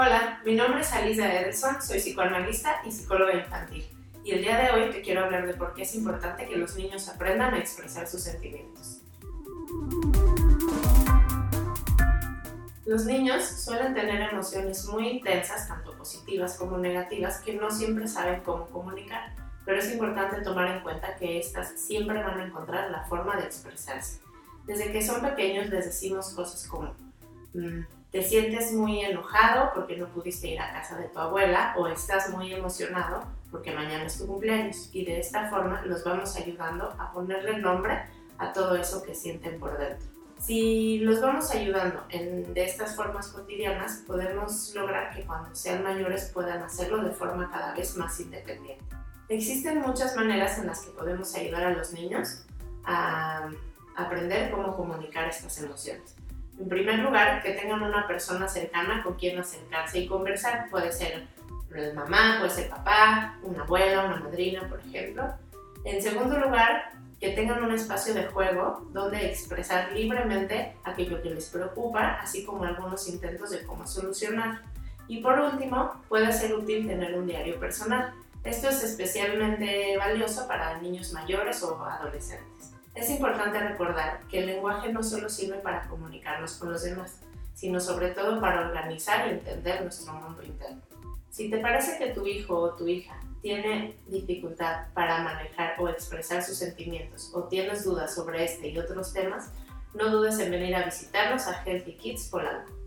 Hola, mi nombre es Alicia Ederson, soy psicoanalista y psicóloga infantil. Y el día de hoy te quiero hablar de por qué es importante que los niños aprendan a expresar sus sentimientos. Los niños suelen tener emociones muy intensas, tanto positivas como negativas, que no siempre saben cómo comunicar, pero es importante tomar en cuenta que éstas siempre van a encontrar la forma de expresarse. Desde que son pequeños les decimos cosas como, mm, te sientes muy enojado porque no pudiste ir a casa de tu abuela o estás muy emocionado porque mañana es tu cumpleaños y de esta forma los vamos ayudando a ponerle nombre a todo eso que sienten por dentro. Si los vamos ayudando en, de estas formas cotidianas, podemos lograr que cuando sean mayores puedan hacerlo de forma cada vez más independiente. Existen muchas maneras en las que podemos ayudar a los niños a aprender cómo comunicar estas emociones. En primer lugar, que tengan una persona cercana con quien acercarse y conversar. Puede ser mamá, puede ser papá, una abuela, una madrina, por ejemplo. En segundo lugar, que tengan un espacio de juego donde expresar libremente aquello que les preocupa, así como algunos intentos de cómo solucionar. Y por último, puede ser útil tener un diario personal. Esto es especialmente valioso para niños mayores o adolescentes. Es importante recordar que el lenguaje no solo sirve para comunicarnos con los demás, sino sobre todo para organizar y entender nuestro mundo interno. Si te parece que tu hijo o tu hija tiene dificultad para manejar o expresar sus sentimientos o tienes dudas sobre este y otros temas, no dudes en venir a visitarnos a Healthy Kids Polanco.